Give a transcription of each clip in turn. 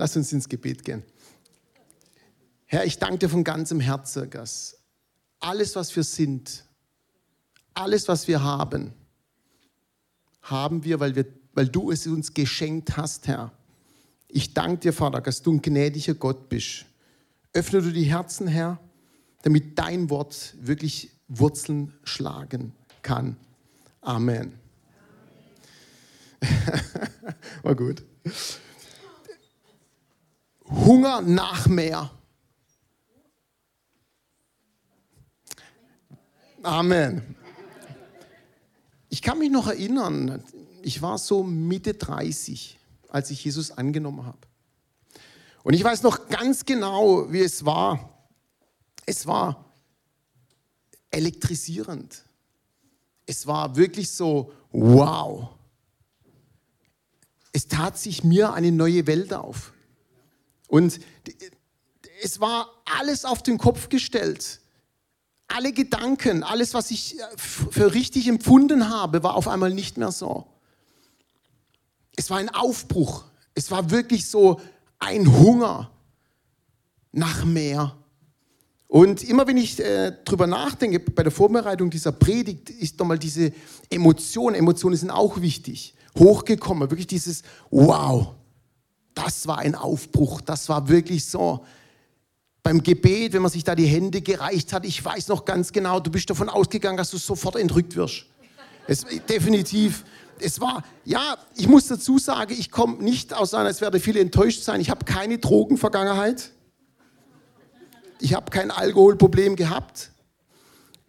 Lass uns ins Gebet gehen. Herr, ich danke dir von ganzem Herzen, dass alles, was wir sind, alles, was wir haben, haben wir, weil, wir, weil du es uns geschenkt hast, Herr. Ich danke dir, Vater, dass du ein gnädiger Gott bist. Öffne du die Herzen, Herr, damit dein Wort wirklich Wurzeln schlagen kann. Amen. War gut. Hunger nach mehr. Amen. Ich kann mich noch erinnern, ich war so Mitte 30, als ich Jesus angenommen habe. Und ich weiß noch ganz genau, wie es war. Es war elektrisierend. Es war wirklich so, wow. Es tat sich mir eine neue Welt auf. Und es war alles auf den Kopf gestellt alle Gedanken, alles, was ich äh, für richtig empfunden habe, war auf einmal nicht mehr so. Es war ein Aufbruch. Es war wirklich so ein Hunger nach mehr. Und immer wenn ich äh, drüber nachdenke, bei der Vorbereitung dieser Predigt, ist nochmal diese Emotion, Emotionen sind auch wichtig, hochgekommen. Wirklich dieses Wow, das war ein Aufbruch, das war wirklich so beim Gebet, wenn man sich da die Hände gereicht hat, ich weiß noch ganz genau, du bist davon ausgegangen, dass du sofort entrückt wirst. Es, definitiv. Es war, ja, ich muss dazu sagen, ich komme nicht aus einer, es werde viele enttäuscht sein, ich habe keine Drogenvergangenheit. Ich habe kein Alkoholproblem gehabt.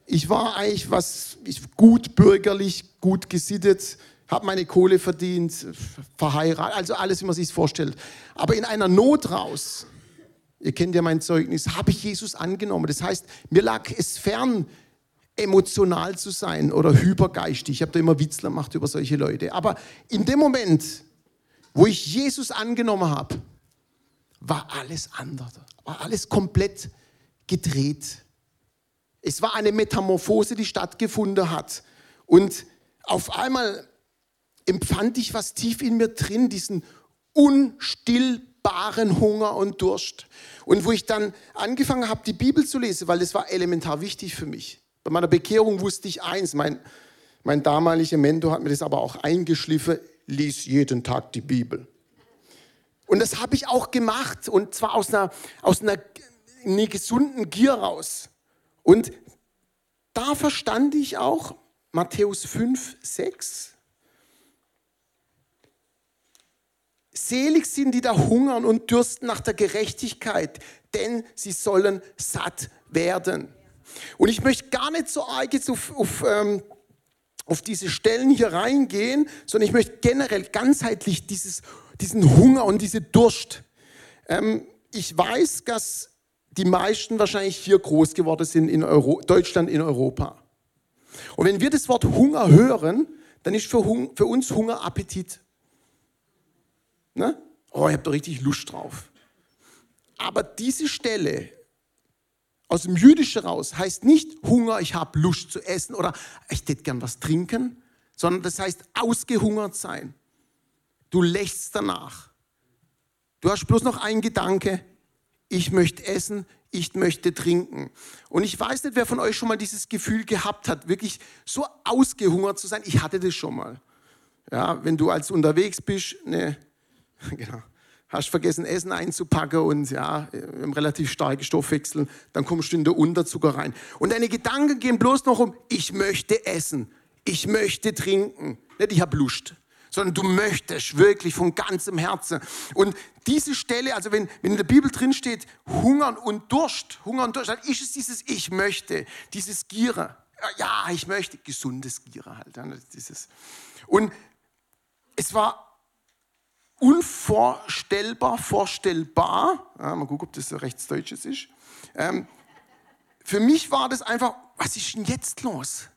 Ich war eigentlich was ich, gut bürgerlich, gut gesittet, habe meine Kohle verdient, verheiratet, also alles, wie man sich vorstellt. Aber in einer Not raus, ihr kennt ja mein Zeugnis, habe ich Jesus angenommen. Das heißt, mir lag es fern, emotional zu sein oder hypergeistig. Ich habe da immer Witzler gemacht über solche Leute. Aber in dem Moment, wo ich Jesus angenommen habe, war alles anders, war alles komplett gedreht. Es war eine Metamorphose, die stattgefunden hat. Und auf einmal empfand ich was tief in mir drin, diesen unstillbaren Hunger und Durst. Und wo ich dann angefangen habe, die Bibel zu lesen, weil das war elementar wichtig für mich. Bei meiner Bekehrung wusste ich eins, mein, mein damaliger Mentor hat mir das aber auch eingeschliffen, lies jeden Tag die Bibel. Und das habe ich auch gemacht und zwar aus einer, aus einer, einer gesunden Gier raus. Und da verstand ich auch Matthäus 5, 6, Selig sind die da hungern und dürsten nach der Gerechtigkeit, denn sie sollen satt werden. Und ich möchte gar nicht so arg jetzt auf, auf, ähm, auf diese Stellen hier reingehen, sondern ich möchte generell ganzheitlich dieses, diesen Hunger und diese Durst. Ähm, ich weiß, dass die meisten wahrscheinlich hier groß geworden sind in Euro, Deutschland, in Europa. Und wenn wir das Wort Hunger hören, dann ist für, für uns Hunger Appetit. Ne? Oh, ich habe da richtig Lust drauf. Aber diese Stelle aus dem Jüdischen raus heißt nicht Hunger, ich habe Lust zu essen oder ich hätte gern was trinken, sondern das heißt ausgehungert sein. Du lächst danach. Du hast bloß noch einen Gedanke, ich möchte essen, ich möchte trinken. Und ich weiß nicht, wer von euch schon mal dieses Gefühl gehabt hat, wirklich so ausgehungert zu sein. Ich hatte das schon mal. Ja, wenn du als unterwegs bist, eine Genau. Hast vergessen, Essen einzupacken und ja, im relativ starken Stoffwechsel, dann kommst du in den Unterzucker rein. Und deine Gedanken gehen bloß noch um, ich möchte essen, ich möchte trinken. Nicht, ich habe Lust, sondern du möchtest wirklich von ganzem Herzen. Und diese Stelle, also wenn, wenn in der Bibel drin steht, Hungern und Durst, Hunger und Durst, dann ist es dieses Ich möchte, dieses Giere. Ja, ich möchte, gesundes Giere halt. Dieses. Und es war unvorstellbar, vorstellbar. Ja, mal gucken, ob das so rechtsdeutsches ist. Ähm, für mich war das einfach, was ist denn jetzt los?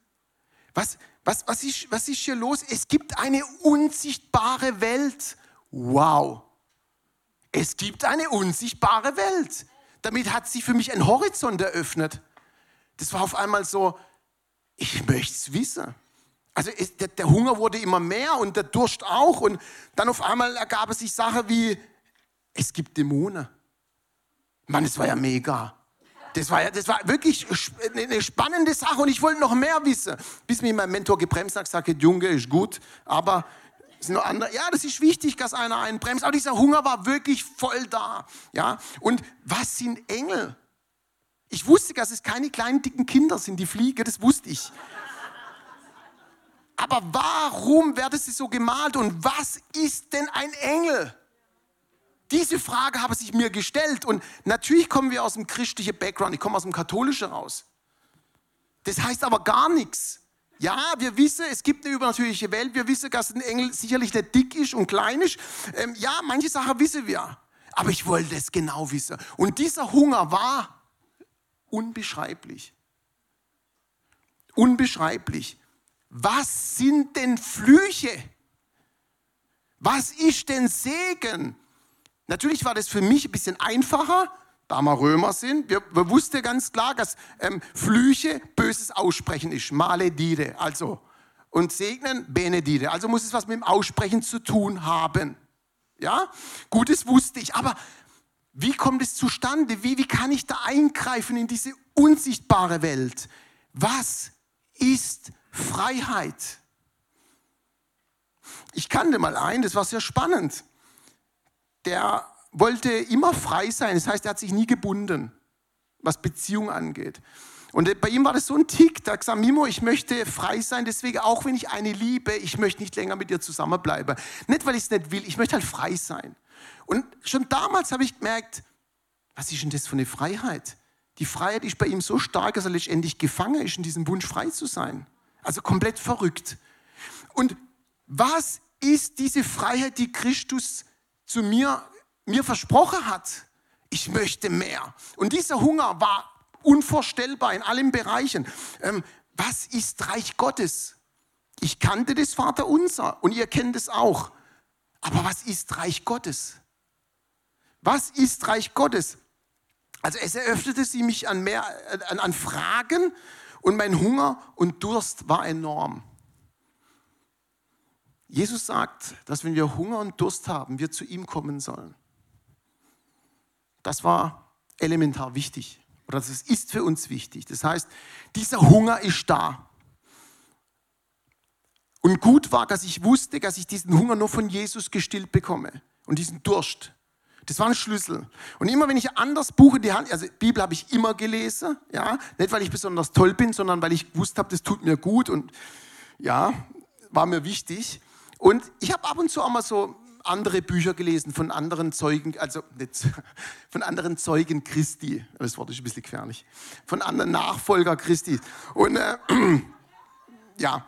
Was, was, was, ist, was ist hier los? Es gibt eine unsichtbare Welt. Wow. Es gibt eine unsichtbare Welt. Damit hat sich für mich ein Horizont eröffnet. Das war auf einmal so, ich möchte es wissen. Also es, der, der, Hunger wurde immer mehr und der Durst auch. Und dann auf einmal ergab es sich Sachen wie, es gibt Dämonen. Mann, das war ja mega. Das war, ja, das war wirklich eine spannende Sache und ich wollte noch mehr wissen. Bis mir mein Mentor gebremst hat, gesagt, Junge, ist gut, aber es sind noch andere. Ja, das ist wichtig, dass einer einen bremst. Aber dieser Hunger war wirklich voll da. Ja, und was sind Engel? Ich wusste, dass es keine kleinen dicken Kinder sind, die fliegen, das wusste ich. Aber warum wird es so gemalt und was ist denn ein Engel? Diese Frage habe ich mir gestellt und natürlich kommen wir aus dem christlichen Background, ich komme aus dem katholischen raus. Das heißt aber gar nichts. Ja, wir wissen, es gibt eine übernatürliche Welt, wir wissen, dass ein Engel sicherlich nicht dick ist und klein ist. Ähm, ja, manche Sachen wissen wir, aber ich wollte es genau wissen. Und dieser Hunger war unbeschreiblich. Unbeschreiblich. Was sind denn Flüche? Was ist denn Segen? Natürlich war das für mich ein bisschen einfacher, da wir Römer sind. Wir, wir wussten ganz klar, dass ähm, Flüche böses Aussprechen ist. Maledire, also. Und segnen, benedire. Also muss es was mit dem Aussprechen zu tun haben. Ja? Gutes wusste ich. Aber wie kommt es zustande? Wie, wie kann ich da eingreifen in diese unsichtbare Welt? Was ist Freiheit? Ich kannte mal einen, das war sehr spannend der wollte immer frei sein. Das heißt, er hat sich nie gebunden, was Beziehung angeht. Und bei ihm war das so ein Tick, da gesagt, Mimo, ich möchte frei sein, deswegen auch wenn ich eine liebe, ich möchte nicht länger mit dir zusammenbleiben. Nicht, weil ich es nicht will, ich möchte halt frei sein. Und schon damals habe ich gemerkt, was ist denn das für eine Freiheit? Die Freiheit ist bei ihm so stark, dass er letztendlich gefangen ist in diesem Wunsch, frei zu sein. Also komplett verrückt. Und was ist diese Freiheit, die Christus zu mir, mir versprochen hat, ich möchte mehr. Und dieser Hunger war unvorstellbar in allen Bereichen. Ähm, was ist Reich Gottes? Ich kannte das Vaterunser und ihr kennt es auch. Aber was ist Reich Gottes? Was ist Reich Gottes? Also es eröffnete sie mich an, mehr, an, an Fragen und mein Hunger und Durst war enorm. Jesus sagt, dass wenn wir Hunger und Durst haben, wir zu ihm kommen sollen. Das war elementar wichtig oder das ist für uns wichtig. Das heißt, dieser Hunger ist da. Und gut war, dass ich wusste, dass ich diesen Hunger nur von Jesus gestillt bekomme und diesen Durst. Das war ein Schlüssel. Und immer wenn ich ein anderes Buch in die Hand, also Bibel habe ich immer gelesen, ja, nicht weil ich besonders toll bin, sondern weil ich gewusst habe, das tut mir gut und ja, war mir wichtig. Und ich habe ab und zu auch mal so andere Bücher gelesen von anderen Zeugen, also nicht, von anderen Zeugen Christi. Das Wort ist ein bisschen gefährlich. Von anderen Nachfolger Christi. Und äh, ja,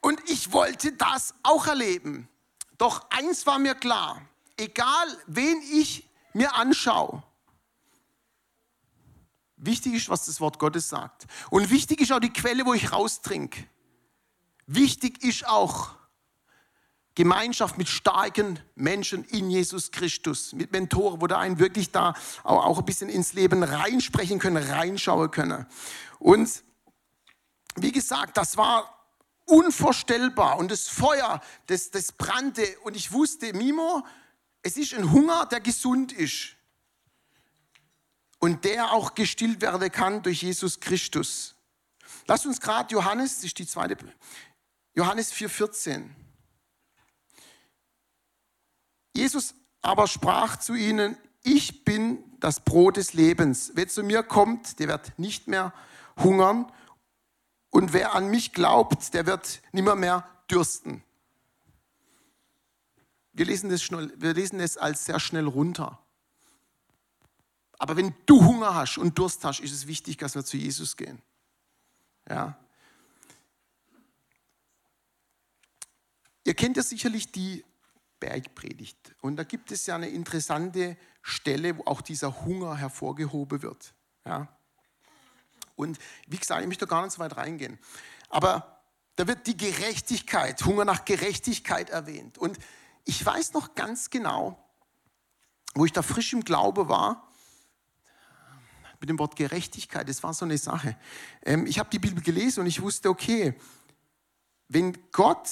und ich wollte das auch erleben. Doch eins war mir klar, egal wen ich mir anschaue, wichtig ist, was das Wort Gottes sagt. Und wichtig ist auch die Quelle, wo ich raustrinke. Wichtig ist auch, Gemeinschaft mit starken Menschen in Jesus Christus, mit Mentoren, wo da einen wirklich da auch ein bisschen ins Leben reinsprechen können, reinschauen können. Und wie gesagt, das war unvorstellbar und das Feuer, das, das brannte und ich wusste, Mimo, es ist ein Hunger, der gesund ist und der auch gestillt werden kann durch Jesus Christus. Lass uns gerade Johannes, das ist die zweite, Johannes 4,14. Jesus aber sprach zu ihnen, ich bin das Brot des Lebens. Wer zu mir kommt, der wird nicht mehr hungern. Und wer an mich glaubt, der wird nimmer mehr dürsten. Wir lesen, das schnell, wir lesen es als sehr schnell runter. Aber wenn du Hunger hast und Durst hast, ist es wichtig, dass wir zu Jesus gehen. Ja. Ihr kennt ja sicherlich die Bergpredigt. Und da gibt es ja eine interessante Stelle, wo auch dieser Hunger hervorgehoben wird. Ja. Und wie gesagt, ich möchte gar nicht so weit reingehen. Aber da wird die Gerechtigkeit, Hunger nach Gerechtigkeit erwähnt. Und ich weiß noch ganz genau, wo ich da frisch im Glaube war, mit dem Wort Gerechtigkeit, das war so eine Sache. Ähm, ich habe die Bibel gelesen und ich wusste, okay, wenn Gott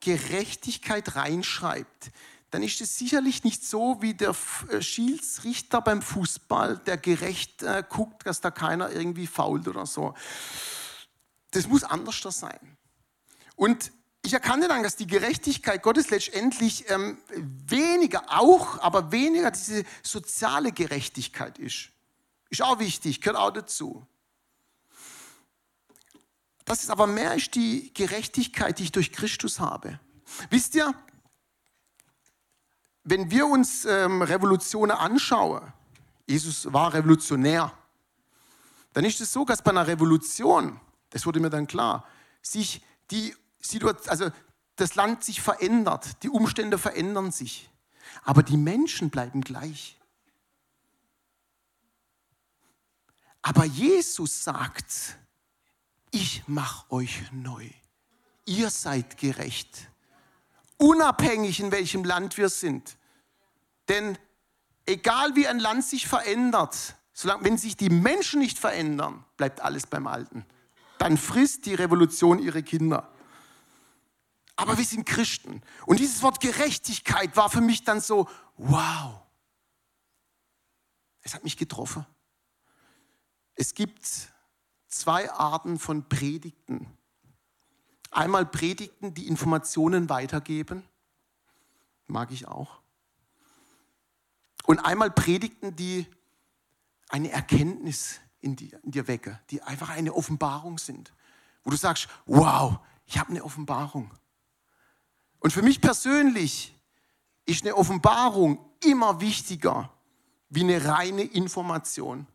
Gerechtigkeit reinschreibt, dann ist es sicherlich nicht so wie der äh, Schiedsrichter beim Fußball, der gerecht äh, guckt, dass da keiner irgendwie fault oder so. Das muss anders sein. Und ich erkannte dann, dass die Gerechtigkeit Gottes letztendlich ähm, weniger auch, aber weniger diese soziale Gerechtigkeit ist. Ist auch wichtig, gehört auch dazu. Das ist aber mehr ist die Gerechtigkeit, die ich durch Christus habe. Wisst ihr, wenn wir uns ähm, Revolutionen anschauen, Jesus war revolutionär, dann ist es so, dass bei einer Revolution, das wurde mir dann klar, sich die also das Land sich verändert, die Umstände verändern sich, aber die Menschen bleiben gleich. Aber Jesus sagt, ich mache euch neu. Ihr seid gerecht. Unabhängig in welchem Land wir sind. Denn egal wie ein Land sich verändert, solange, wenn sich die Menschen nicht verändern, bleibt alles beim Alten. Dann frisst die Revolution ihre Kinder. Aber wir sind Christen. Und dieses Wort Gerechtigkeit war für mich dann so, wow. Es hat mich getroffen. Es gibt zwei Arten von Predigten. Einmal Predigten, die Informationen weitergeben, mag ich auch. Und einmal Predigten, die eine Erkenntnis in dir, in dir wecke, die einfach eine Offenbarung sind, wo du sagst, wow, ich habe eine Offenbarung. Und für mich persönlich ist eine Offenbarung immer wichtiger wie eine reine Information.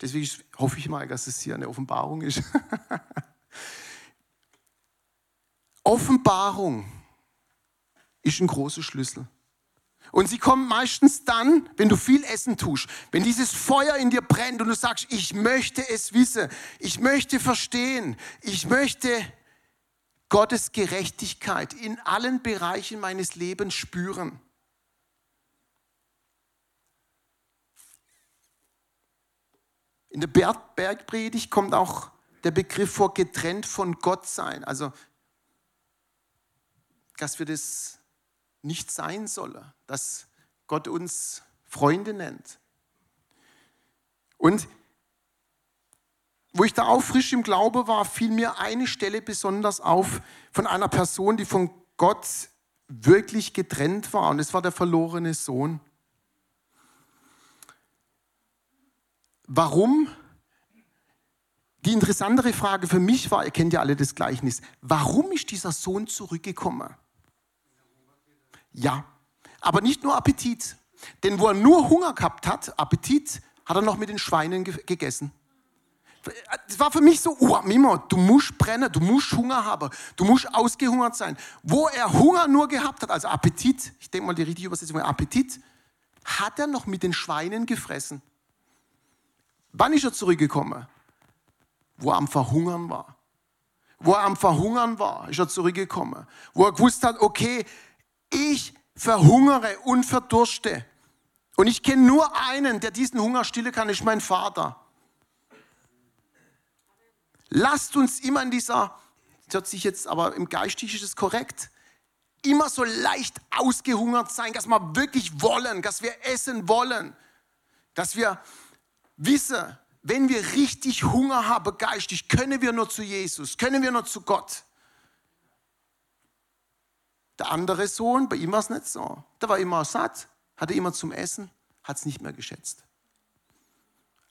Deswegen hoffe ich mal, dass es hier eine Offenbarung ist. Offenbarung ist ein großer Schlüssel. Und sie kommt meistens dann, wenn du viel Essen tust, wenn dieses Feuer in dir brennt und du sagst, ich möchte es wissen, ich möchte verstehen, ich möchte Gottes Gerechtigkeit in allen Bereichen meines Lebens spüren. In der Bergpredigt kommt auch der Begriff vor getrennt von Gott sein. Also, dass wir das nicht sein sollen, dass Gott uns Freunde nennt. Und wo ich da auch frisch im Glaube war, fiel mir eine Stelle besonders auf von einer Person, die von Gott wirklich getrennt war. Und es war der verlorene Sohn. Warum? Die interessantere Frage für mich war, ihr kennt ja alle das Gleichnis, warum ist dieser Sohn zurückgekommen? Ja, aber nicht nur Appetit. Denn wo er nur Hunger gehabt hat, Appetit, hat er noch mit den Schweinen gegessen. Das war für mich so, oh, Mimo, du musst brennen, du musst Hunger haben, du musst ausgehungert sein. Wo er Hunger nur gehabt hat, also Appetit, ich denke mal die richtige Übersetzung, Appetit, hat er noch mit den Schweinen gefressen. Wann ist er zurückgekommen? Wo er am Verhungern war. Wo er am Verhungern war, ist er zurückgekommen. Wo er gewusst hat, okay, ich verhungere und verdurste. Und ich kenne nur einen, der diesen Hunger stillen kann, ist mein Vater. Lasst uns immer in dieser, das hört sich jetzt aber im Geistlichen ist es korrekt, immer so leicht ausgehungert sein, dass wir wirklich wollen, dass wir essen wollen, dass wir wissen, wenn wir richtig Hunger haben geistig, können wir nur zu Jesus, können wir nur zu Gott. Der andere Sohn, bei ihm war es nicht so. Der war immer satt, hatte immer zum Essen, hat es nicht mehr geschätzt.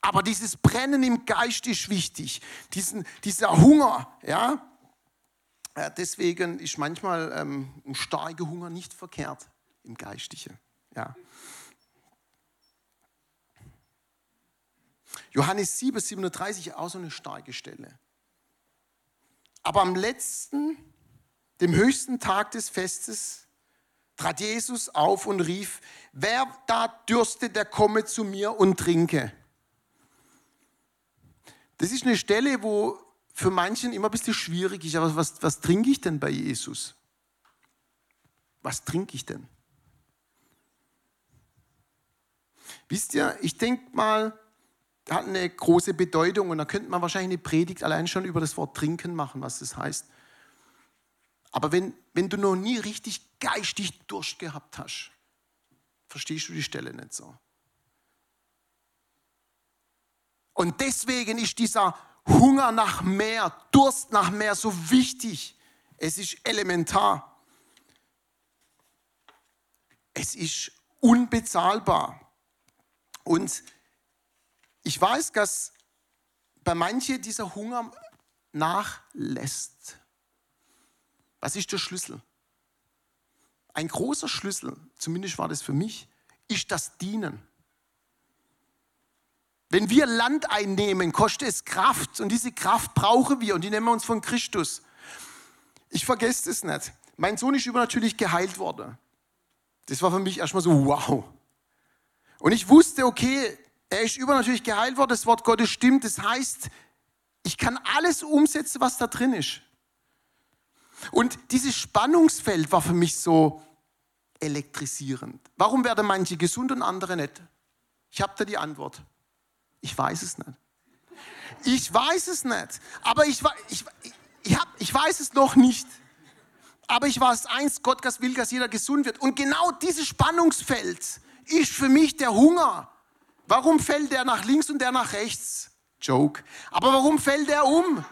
Aber dieses Brennen im Geist ist wichtig, Diesen, dieser Hunger, ja. Deswegen ist manchmal ähm, ein starker Hunger nicht verkehrt im Geistlichen, ja. Johannes 7, 37, auch so eine starke Stelle. Aber am letzten, dem höchsten Tag des Festes, trat Jesus auf und rief, wer da dürstet, der komme zu mir und trinke. Das ist eine Stelle, wo für manchen immer ein bisschen schwierig ist, aber was, was trinke ich denn bei Jesus? Was trinke ich denn? Wisst ihr, ich denke mal, hat eine große Bedeutung und da könnte man wahrscheinlich eine Predigt allein schon über das Wort trinken machen, was das heißt. Aber wenn wenn du noch nie richtig geistig Durst gehabt hast. Verstehst du die Stelle nicht so? Und deswegen ist dieser Hunger nach mehr, Durst nach mehr so wichtig. Es ist elementar. Es ist unbezahlbar. Und ich weiß, dass bei manchen dieser Hunger nachlässt. Was ist der Schlüssel? Ein großer Schlüssel, zumindest war das für mich, ist das Dienen. Wenn wir Land einnehmen, kostet es Kraft und diese Kraft brauchen wir und die nehmen wir uns von Christus. Ich vergesse es nicht. Mein Sohn ist übernatürlich geheilt worden. Das war für mich erstmal so, wow. Und ich wusste, okay, er ist übernatürlich geheilt worden, das Wort Gottes stimmt. Das heißt, ich kann alles umsetzen, was da drin ist. Und dieses Spannungsfeld war für mich so elektrisierend. Warum werden manche gesund und andere nicht? Ich habe da die Antwort. Ich weiß es nicht. Ich weiß es nicht. Aber ich, ich, ich, hab, ich weiß es noch nicht. Aber ich weiß eins, Gott will, dass jeder gesund wird. Und genau dieses Spannungsfeld ist für mich der Hunger. Warum fällt der nach links und der nach rechts? Joke. Aber warum fällt der um?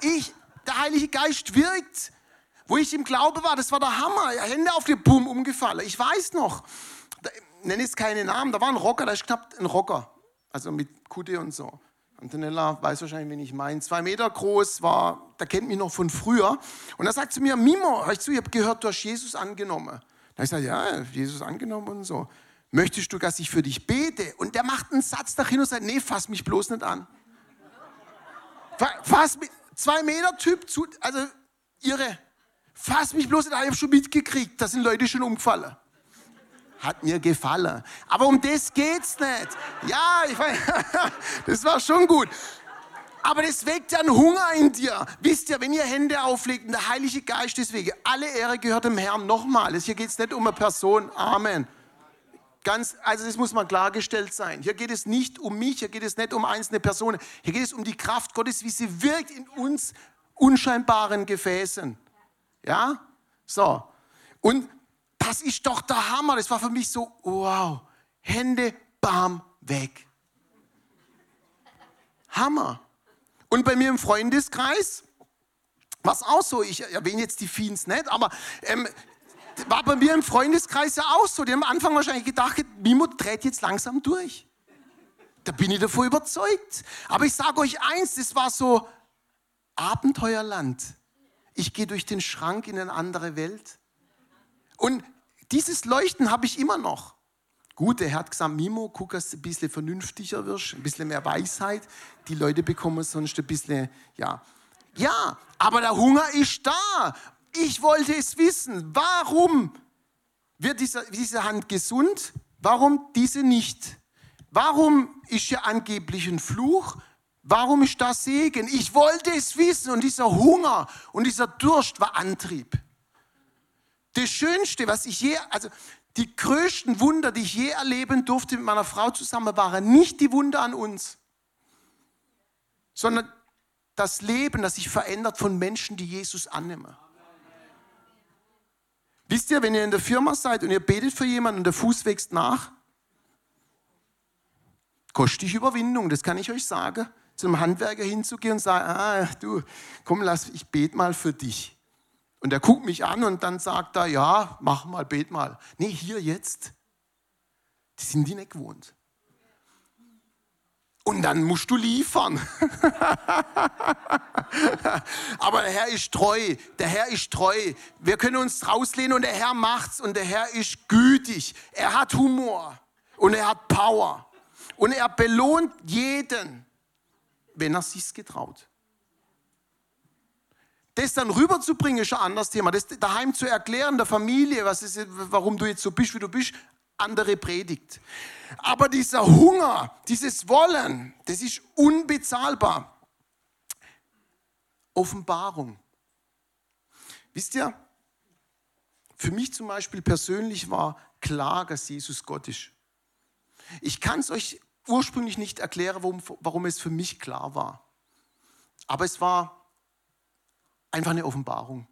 Ich, der Heilige Geist wirkt. Wo ich im Glaube war, das war der Hammer. Hände auf die Boom umgefallen. Ich weiß noch, da, nenne jetzt keine Namen, da war ein Rocker, da ist knapp ein Rocker. Also mit Kutte und so. Antonella weiß wahrscheinlich, wen ich meine. Zwei Meter groß, war, der kennt mich noch von früher. Und er sagt zu mir, Mimo, hör ich zu, ich habe gehört, du hast Jesus angenommen. Da ich gesagt, ja, Jesus angenommen und so. Möchtest du, dass ich für dich bete? Und der macht einen Satz dahin und sagt, nee, fass mich bloß nicht an. Fass mich, zwei Meter Typ, also irre. Fass mich bloß nicht an, ich habe schon mitgekriegt, da sind Leute schon umgefallen. Hat mir gefallen. Aber um das geht's nicht. Ja, ich weiß, das war schon gut. Aber das weckt ja einen Hunger in dir. Wisst ihr, wenn ihr Hände auflegt und der Heilige Geist deswegen, alle Ehre gehört dem Herrn nochmal. Hier geht es nicht um eine Person. Amen. Ganz, also das muss mal klargestellt sein. Hier geht es nicht um mich, hier geht es nicht um einzelne Personen. Hier geht es um die Kraft Gottes, wie sie wirkt in uns unscheinbaren Gefäßen. Ja? So. Und das ist doch der Hammer. Das war für mich so, wow. Hände, bam, weg. Hammer. Und bei mir im Freundeskreis war es auch so. Ich erwähne jetzt die Fiends nicht, aber ähm, war bei mir im Freundeskreis ja auch so. Die haben am Anfang wahrscheinlich gedacht, Mimo dreht jetzt langsam durch. Da bin ich davor überzeugt. Aber ich sage euch eins, das war so Abenteuerland. Ich gehe durch den Schrank in eine andere Welt. Und dieses Leuchten habe ich immer noch. Gut, der Herr hat gesagt, Mimo, guck, dass du ein bisschen vernünftiger wirst, ein bisschen mehr Weisheit. Die Leute bekommen sonst ein bisschen, ja. Ja, aber der Hunger ist da. Ich wollte es wissen. Warum wird diese, diese Hand gesund? Warum diese nicht? Warum ist hier angeblich ein Fluch? Warum ist das Segen? Ich wollte es wissen und dieser Hunger und dieser Durst war Antrieb. Das Schönste, was ich je, also die größten Wunder, die ich je erleben durfte mit meiner Frau zusammen, waren nicht die Wunder an uns, sondern das Leben, das sich verändert von Menschen, die Jesus annehmen. Wisst ihr, wenn ihr in der Firma seid und ihr betet für jemanden und der Fuß wächst nach, kostet dich Überwindung, das kann ich euch sagen, zum Handwerker hinzugehen und sagen, ah, du, komm, lass, ich bete mal für dich. Und er guckt mich an und dann sagt er, ja, mach mal, bet mal. Nee, hier jetzt. Die sind die nicht gewohnt. Und dann musst du liefern. Aber der Herr ist treu. Der Herr ist treu. Wir können uns rauslehnen und der Herr macht's und der Herr ist gütig. Er hat Humor und er hat Power. Und er belohnt jeden, wenn er sich's getraut. Das dann rüberzubringen, ist ein anderes Thema. Das daheim zu erklären, der Familie, was ist, warum du jetzt so bist, wie du bist, andere Predigt. Aber dieser Hunger, dieses Wollen, das ist unbezahlbar. Offenbarung. Wisst ihr, für mich zum Beispiel persönlich war klar, dass Jesus Gott ist. Ich kann es euch ursprünglich nicht erklären, warum, warum es für mich klar war. Aber es war einfach eine Offenbarung.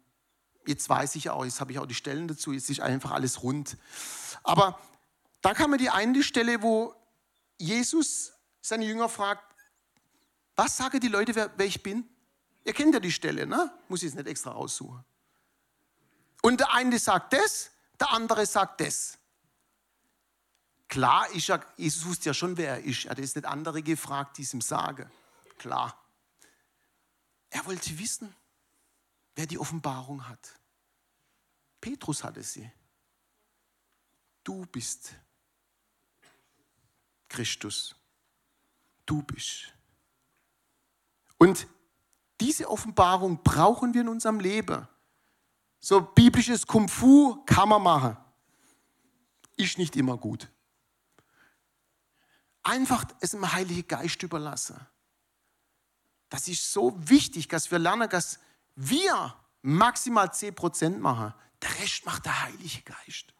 Jetzt weiß ich auch, jetzt habe ich auch die Stellen dazu, jetzt ist einfach alles rund. Aber da kam mir die eine Stelle, wo Jesus seine Jünger fragt, was sagen die Leute, wer, wer ich bin? Ihr kennt ja die Stelle, ne? Muss ich es nicht extra raussuchen. Und der eine sagt das, der andere sagt das. Klar, ist ja, Jesus wusste ja schon, wer er ist. Er hat jetzt nicht andere gefragt, die es ihm sagen. Klar. Er wollte wissen, wer die Offenbarung hat. Petrus hatte sie. Du bist Christus. Du bist. Und diese Offenbarung brauchen wir in unserem Leben. So biblisches Kung Fu kann man machen. Ist nicht immer gut. Einfach es dem Heiligen Geist überlassen. Das ist so wichtig, dass wir lernen, dass wir maximal 10% machen. Der Rest macht der Heilige Geist.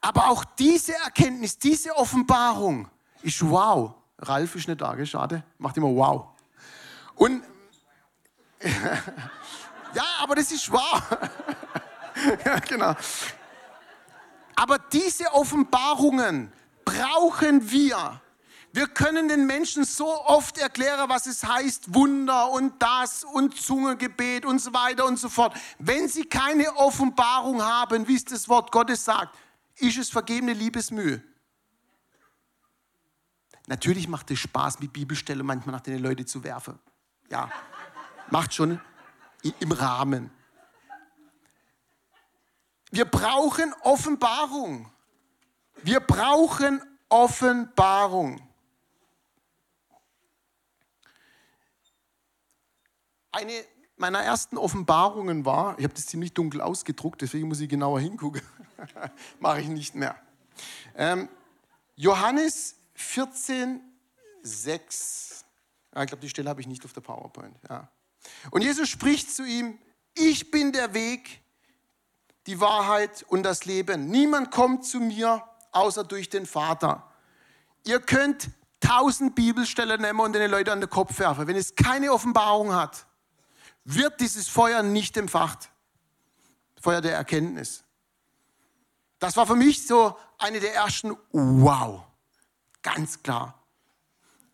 Aber auch diese Erkenntnis, diese Offenbarung ist wow. Ralf ist nicht da, schade. Macht immer wow. Und ja, aber das ist wahr. ja, genau. Aber diese Offenbarungen brauchen wir. Wir können den Menschen so oft erklären, was es heißt, Wunder und das und Zungengebet und so weiter und so fort. Wenn sie keine Offenbarung haben, wie es das Wort Gottes sagt, ist es vergebene Liebesmühe. Natürlich macht es Spaß, mit Bibelstellen manchmal nach den Leuten zu werfen. Ja, macht schon im Rahmen. Wir brauchen Offenbarung. Wir brauchen Offenbarung. Eine meiner ersten Offenbarungen war, ich habe das ziemlich dunkel ausgedruckt, deswegen muss ich genauer hingucken. Mache ich nicht mehr. Ähm, Johannes 14, 6. Ja, ich glaube, die Stelle habe ich nicht auf der PowerPoint. Ja. Und Jesus spricht zu ihm, ich bin der Weg, die Wahrheit und das Leben. Niemand kommt zu mir, außer durch den Vater. Ihr könnt tausend Bibelstellen nehmen und den Leuten an den Kopf werfen. Wenn es keine Offenbarung hat, wird dieses Feuer nicht entfacht. Feuer der Erkenntnis. Das war für mich so eine der ersten Wow. Ganz klar.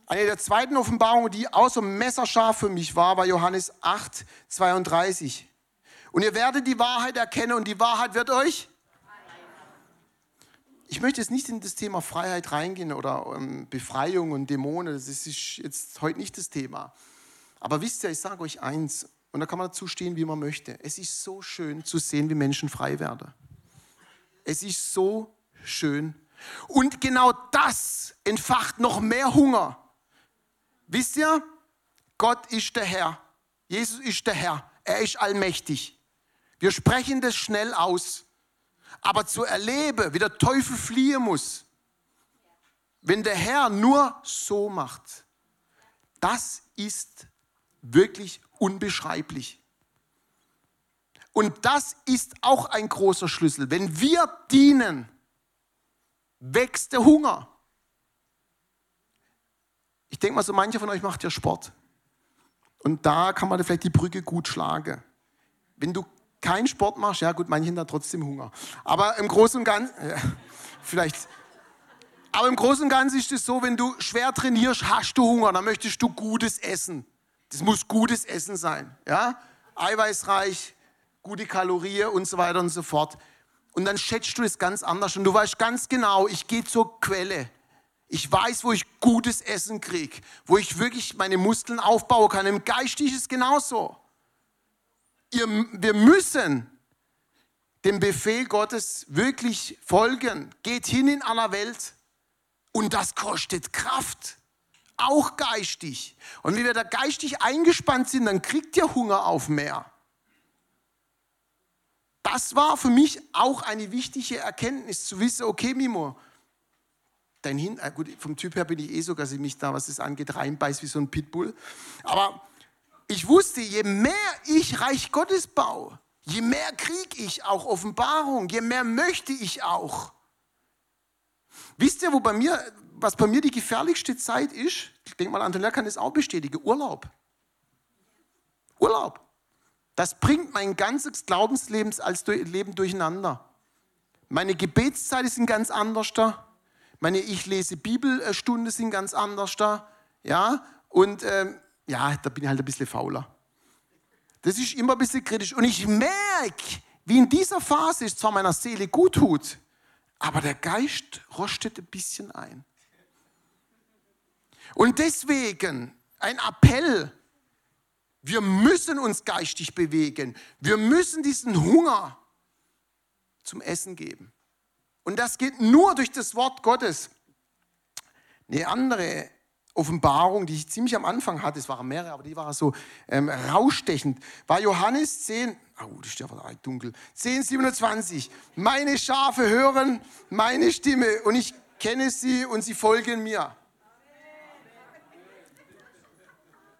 Eine der zweiten Offenbarungen, die so messerscharf für mich war, war Johannes 8, 32. Und ihr werdet die Wahrheit erkennen und die Wahrheit wird euch. Ich möchte jetzt nicht in das Thema Freiheit reingehen oder ähm, Befreiung und Dämonen, das ist jetzt heute nicht das Thema. Aber wisst ihr, ich sage euch eins, und da kann man dazu stehen, wie man möchte. Es ist so schön zu sehen, wie Menschen frei werden. Es ist so schön. Und genau das entfacht noch mehr Hunger. Wisst ihr, Gott ist der Herr. Jesus ist der Herr. Er ist allmächtig. Wir sprechen das schnell aus. Aber zu erleben, wie der Teufel fliehen muss, wenn der Herr nur so macht, das ist wirklich unbeschreiblich. Und das ist auch ein großer Schlüssel. Wenn wir dienen, wächst der Hunger. Ich denke mal, so mancher von euch macht ja Sport. Und da kann man vielleicht die Brücke gut schlagen. Wenn du keinen Sport machst, ja gut, manche haben da trotzdem Hunger. Aber im Großen und Ganzen, vielleicht, aber im Großen und Ganzen ist es so, wenn du schwer trainierst, hast du Hunger, dann möchtest du gutes Essen. Das muss gutes Essen sein, ja? Eiweißreich, gute Kalorien und so weiter und so fort. Und dann schätzt du es ganz anders und du weißt ganz genau, ich gehe zur Quelle. Ich weiß, wo ich gutes Essen kriege, wo ich wirklich meine Muskeln aufbauen kann. Im Geist ist es genauso. Ihr, wir müssen dem Befehl Gottes wirklich folgen. Geht hin in aller Welt und das kostet Kraft, auch geistig. Und wenn wir da geistig eingespannt sind, dann kriegt ihr Hunger auf mehr. Das war für mich auch eine wichtige Erkenntnis, zu wissen, okay, Mimo, dein Hin äh gut, vom Typ her bin ich eh so, dass ich mich da, was das angeht, reinbeiß wie so ein Pitbull. Aber ich wusste, je mehr ich Reich Gottes baue, je mehr kriege ich auch Offenbarung, je mehr möchte ich auch. Wisst ihr, wo bei mir, was bei mir die gefährlichste Zeit ist? Ich denke mal, Antonia kann das auch bestätigen. Urlaub. Urlaub. Das bringt mein ganzes Glaubensleben als Leben durcheinander. Meine Gebetszeiten sind ganz anders da. Meine Ich lese Bibelstunde sind ganz anders da. Ja, und ähm, ja, da bin ich halt ein bisschen fauler. Das ist immer ein bisschen kritisch. Und ich merke, wie in dieser Phase es zwar meiner Seele gut tut, aber der Geist rostet ein bisschen ein. Und deswegen ein Appell, wir müssen uns geistig bewegen. Wir müssen diesen Hunger zum Essen geben. Und das geht nur durch das Wort Gottes. Eine andere Offenbarung, die ich ziemlich am Anfang hatte, es waren mehrere, aber die war so ähm, rausstechend, war Johannes 10, oh, das ist ja dunkel, 10, 27. Meine Schafe hören meine Stimme und ich kenne sie und sie folgen mir.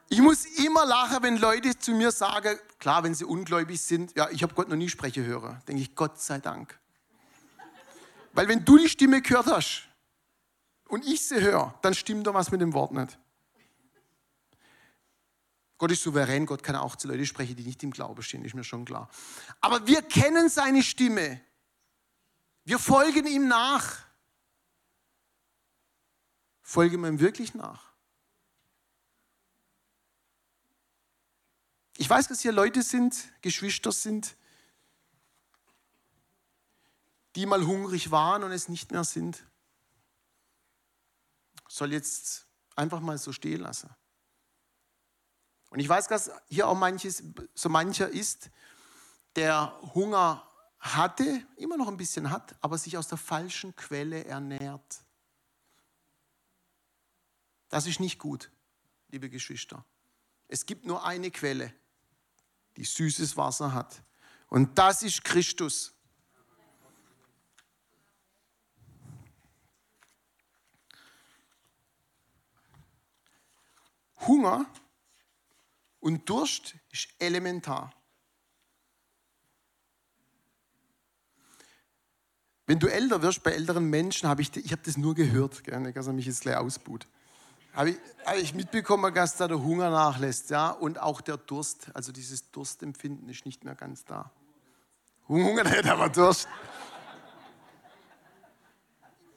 Ich muss immer lachen, wenn Leute zu mir sagen, klar, wenn sie ungläubig sind, ja, ich habe Gott noch nie sprechen hören. Denke ich, Gott sei Dank. Weil wenn du die Stimme gehört hast und ich sie höre, dann stimmt doch was mit dem Wort nicht. Gott ist souverän, Gott kann auch zu Leuten sprechen, die nicht im Glauben stehen, ist mir schon klar. Aber wir kennen seine Stimme. Wir folgen ihm nach. Folgen wir ihm wirklich nach? Ich weiß, dass hier Leute sind, Geschwister sind, die mal hungrig waren und es nicht mehr sind. Soll jetzt einfach mal so stehen lassen. Und ich weiß, dass hier auch manches, so mancher ist, der Hunger hatte, immer noch ein bisschen hat, aber sich aus der falschen Quelle ernährt. Das ist nicht gut, liebe Geschwister. Es gibt nur eine Quelle die süßes Wasser hat. Und das ist Christus. Hunger und Durst ist elementar. Wenn du älter wirst, bei älteren Menschen, habe ich, ich habe das nur gehört, gerne, dass er mich jetzt gleich ausbuht habe ich, hab ich mitbekommen, dass da der Hunger nachlässt, ja, und auch der Durst, also dieses Durstempfinden ist nicht mehr ganz da. Hunger nicht, aber Durst.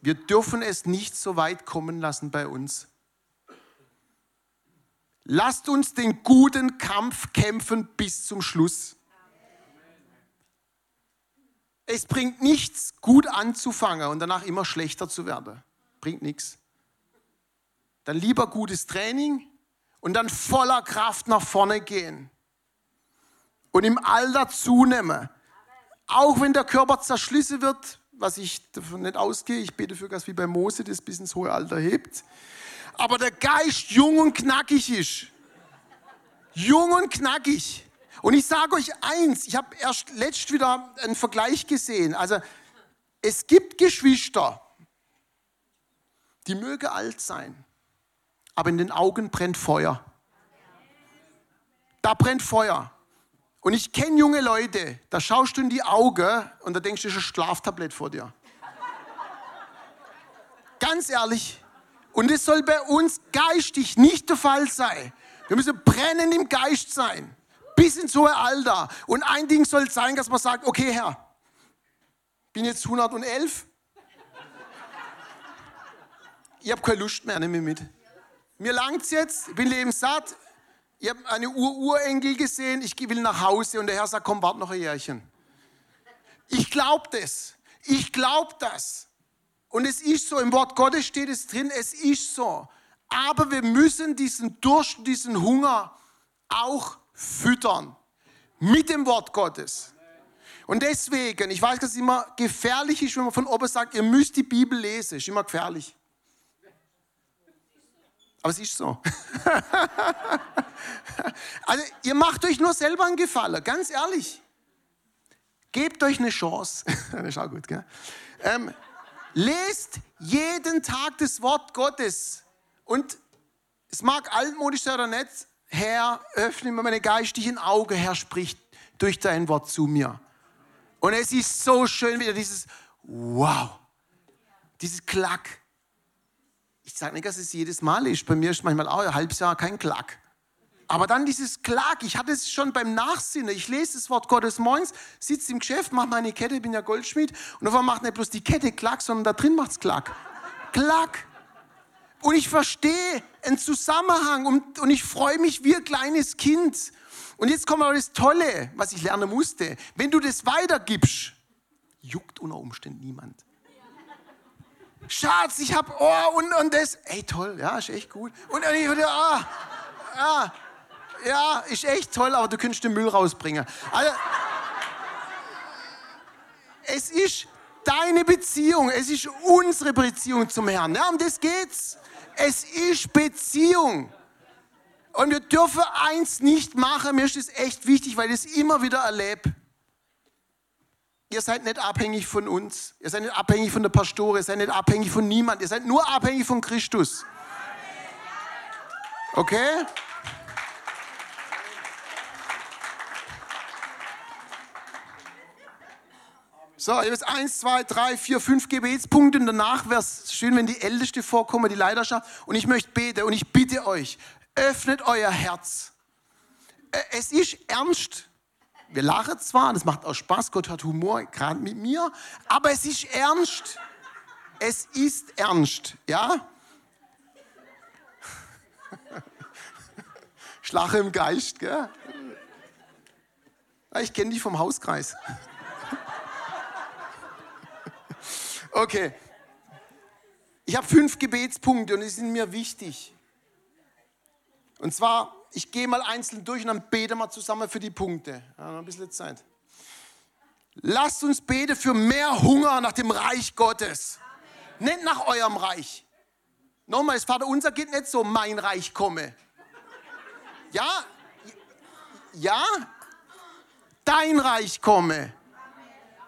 Wir dürfen es nicht so weit kommen lassen bei uns. Lasst uns den guten Kampf kämpfen bis zum Schluss. Es bringt nichts, gut anzufangen und danach immer schlechter zu werden. Bringt nichts dann lieber gutes Training und dann voller Kraft nach vorne gehen und im Alter zunehmen. Auch wenn der Körper zerschlissen wird, was ich davon nicht ausgehe, ich bete für das wie bei Mose, das bis ins hohe Alter hebt. Aber der Geist jung und knackig ist. Jung und knackig. Und ich sage euch eins, ich habe erst letzt wieder einen Vergleich gesehen. Also es gibt Geschwister, die mögen alt sein aber in den Augen brennt Feuer. Da brennt Feuer. Und ich kenne junge Leute, da schaust du in die Augen und da denkst du, das ist ein Schlaftablett vor dir. Ganz ehrlich. Und es soll bei uns geistig nicht der Fall sein. Wir müssen brennend im Geist sein. Bis ins hohe Alter. Und ein Ding soll sein, dass man sagt, okay Herr, bin jetzt 111. Ich habe keine Lust mehr, nehme mit. Mir langt's jetzt, ich bin lebenssatt. Ich habe eine Ur-Urenkel gesehen, ich will nach Hause und der Herr sagt, komm, warte noch ein Jährchen. Ich glaube das. Ich glaube das. Und es ist so, im Wort Gottes steht es drin, es ist so. Aber wir müssen diesen Durst, diesen Hunger auch füttern. Mit dem Wort Gottes. Und deswegen, ich weiß, dass es immer gefährlich ist, wenn man von oben sagt, ihr müsst die Bibel lesen. Ist immer gefährlich. Aber es ist so. also ihr macht euch nur selber einen Gefallen, ganz ehrlich. Gebt euch eine Chance. das ist auch gut, gell? Ähm, lest jeden Tag das Wort Gottes. Und es mag altmodisch sein oder nicht, Herr, öffne mir meine geistigen Augen, Herr, sprich durch dein Wort zu mir. Und es ist so schön wieder dieses Wow, dieses Klack. Ich sage nicht, dass es jedes Mal ist. Bei mir ist manchmal auch ein halbes Jahr kein Klack. Aber dann dieses Klag, ich hatte es schon beim Nachsinnen. Ich lese das Wort Gottes morgens, sitze im Geschäft, mache meine Kette, bin ja Goldschmied. Und auf einmal macht nicht bloß die Kette Klack, sondern da drin macht es Klack. Klack. Und ich verstehe einen Zusammenhang und, und ich freue mich wie ein kleines Kind. Und jetzt kommt aber das Tolle, was ich lernen musste. Wenn du das weitergibst, juckt unter Umständen niemand. Schatz, ich hab oh und, und das. Ey, toll, ja, ist echt gut. Und ich würde, ah, ja, ja, ist echt toll, aber du könntest den Müll rausbringen. Also, es ist deine Beziehung, es ist unsere Beziehung zum Herrn. Ja, um das geht's. Es ist Beziehung. Und wir dürfen eins nicht machen, mir ist das echt wichtig, weil ich es immer wieder erlebe. Ihr seid nicht abhängig von uns. Ihr seid nicht abhängig von der Pastore. Ihr seid nicht abhängig von niemand. Ihr seid nur abhängig von Christus. Okay? So, jetzt eins, zwei, drei, vier, fünf Gebetspunkte und danach wäre es schön, wenn die Älteste vorkommen, die Leidenschaft. Und ich möchte beten und ich bitte euch, öffnet euer Herz. Es ist ernst. Wir lachen zwar, das macht auch Spaß, Gott hat Humor, gerade mit mir, aber es ist ernst. Es ist ernst, ja? Schlache im Geist, gell? Ich kenne dich vom Hauskreis. Okay. Ich habe fünf Gebetspunkte und die sind mir wichtig. Und zwar ich gehe mal einzeln durch und dann beten wir zusammen für die Punkte. Ja, ein bisschen Zeit. Lasst uns beten für mehr Hunger nach dem Reich Gottes. Amen. Nicht nach eurem Reich. Nochmal, das Vater unser geht nicht so, mein Reich komme. Ja, ja, dein Reich komme.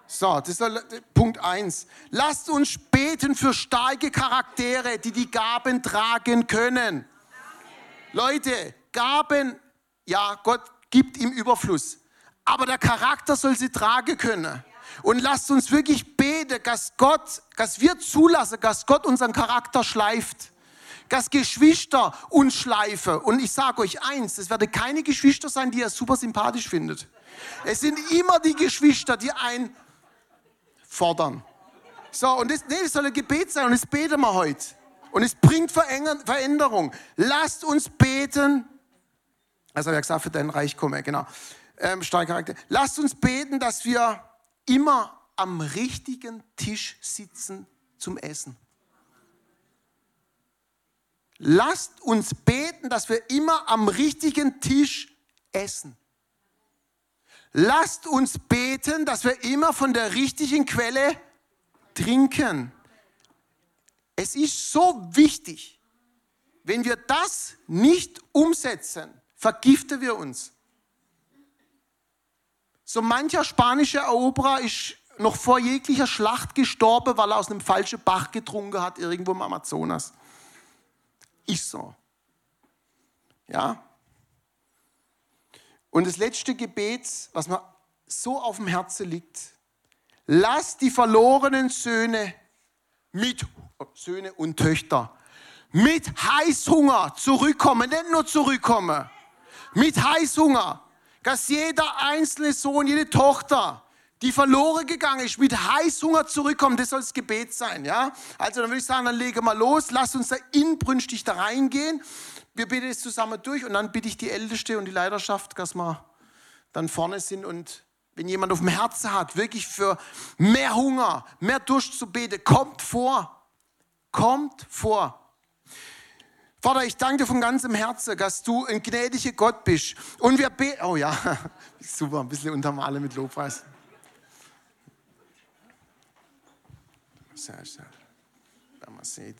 So, das ist Punkt 1. Lasst uns beten für starke Charaktere, die die Gaben tragen können. Leute, Gaben, ja, Gott gibt im Überfluss. Aber der Charakter soll sie tragen können. Und lasst uns wirklich beten, dass Gott, dass wir zulassen, dass Gott unseren Charakter schleift. Dass Geschwister uns schleifen. Und ich sage euch eins, es werden keine Geschwister sein, die ihr super sympathisch findet. Es sind immer die Geschwister, die einen fordern. So, und das, nee, das soll ein Gebet sein und das beten wir heute. Und es bringt Veränderung. Lasst uns beten, also habe ja gesagt, für dein Reich komme, genau. Ähm, Charakter. Lasst uns beten, dass wir immer am richtigen Tisch sitzen zum Essen. Lasst uns beten, dass wir immer am richtigen Tisch essen. Lasst uns beten, dass wir immer von der richtigen Quelle trinken. Es ist so wichtig, wenn wir das nicht umsetzen, vergiften wir uns. So mancher spanische Eroberer ist noch vor jeglicher Schlacht gestorben, weil er aus einem falschen Bach getrunken hat, irgendwo im Amazonas. Ist so. Ja? Und das letzte Gebet, was mir so auf dem Herzen liegt, lass die verlorenen Söhne mit Söhne und Töchter mit Heißhunger zurückkommen, nicht nur zurückkommen, mit Heißhunger, dass jeder einzelne Sohn, jede Tochter, die verloren gegangen ist, mit Heißhunger zurückkommt. Das soll das Gebet sein, ja? Also dann würde ich sagen, dann lege mal los, lass uns da inbrünstig da reingehen. Wir beten es zusammen durch und dann bitte ich die Älteste und die Leiterschaft, dass wir dann vorne sind und wenn jemand auf dem Herzen hat, wirklich für mehr Hunger, mehr Durst zu beten, kommt vor. Kommt vor. Vater, ich danke dir von ganzem Herzen, dass du ein gnädiger Gott bist. Und wir beten. Oh ja, super, ein bisschen untermale mit Lobpreis. Sehr schön. Wenn man sieht.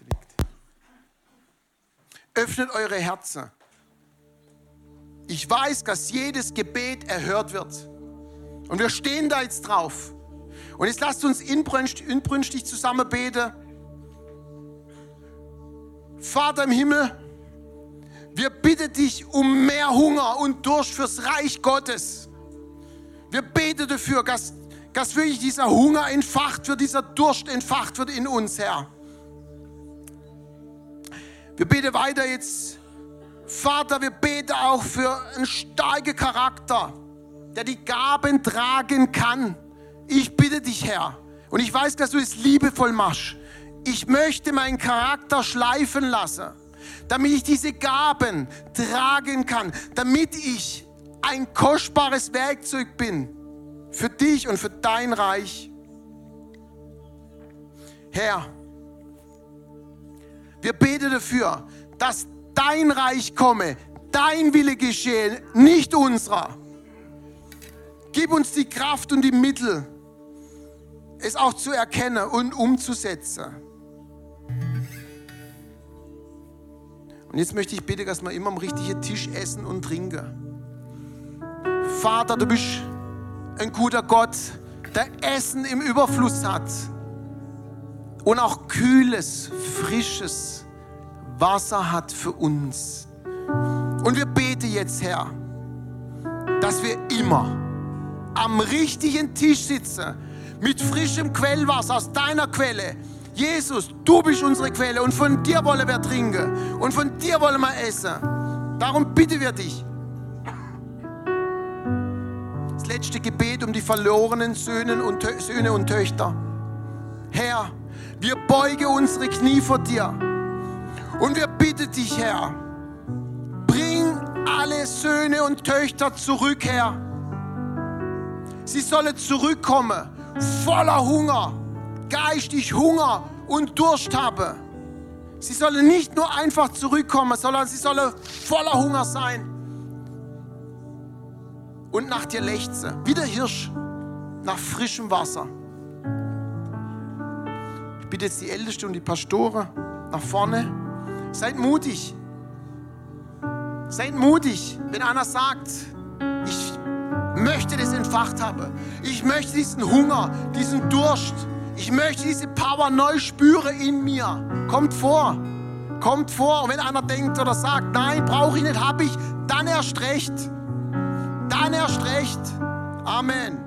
Öffnet eure Herzen. Ich weiß, dass jedes Gebet erhört wird. Und wir stehen da jetzt drauf. Und jetzt lasst uns inbrünstig zusammen beten. Vater im Himmel, wir bitten dich um mehr Hunger und Durst fürs Reich Gottes. Wir beten dafür, dass, dass wirklich dieser Hunger entfacht wird, dieser Durst entfacht wird in uns, Herr. Wir beten weiter jetzt Vater, wir beten auch für einen starken Charakter, der die Gaben tragen kann. Ich bitte dich, Herr, und ich weiß, dass du es liebevoll machst. Ich möchte meinen Charakter schleifen lassen, damit ich diese Gaben tragen kann, damit ich ein kostbares Werkzeug bin für dich und für dein Reich. Herr, wir beten dafür, dass dein Reich komme, dein Wille geschehe, nicht unserer. Gib uns die Kraft und die Mittel, es auch zu erkennen und umzusetzen. Und jetzt möchte ich bitten, dass wir immer am richtigen Tisch essen und trinken. Vater, du bist ein guter Gott, der Essen im Überfluss hat und auch kühles, frisches Wasser hat für uns. Und wir beten jetzt, Herr, dass wir immer am richtigen Tisch sitzen, mit frischem Quellwasser aus deiner Quelle. Jesus, du bist unsere Quelle und von dir wollen wir trinken und von dir wollen wir essen. Darum bitten wir dich. Letzte Gebet um die verlorenen Söhne und, Söhne und Töchter. Herr, wir beugen unsere Knie vor dir und wir bitten dich, Herr, bring alle Söhne und Töchter zurück, Herr. Sie sollen zurückkommen, voller Hunger, geistig Hunger und Durst haben. Sie sollen nicht nur einfach zurückkommen, sondern sie sollen voller Hunger sein und nach dir lechzen, wie der Hirsch nach frischem Wasser bitte jetzt die Ältesten und die Pastoren nach vorne. Seid mutig. Seid mutig, wenn einer sagt, ich möchte das entfacht haben. Ich möchte diesen Hunger, diesen Durst. Ich möchte diese Power neu spüren in mir. Kommt vor. Kommt vor. Und wenn einer denkt oder sagt, nein, brauche ich nicht, habe ich, dann erst recht. Dann erst recht. Amen.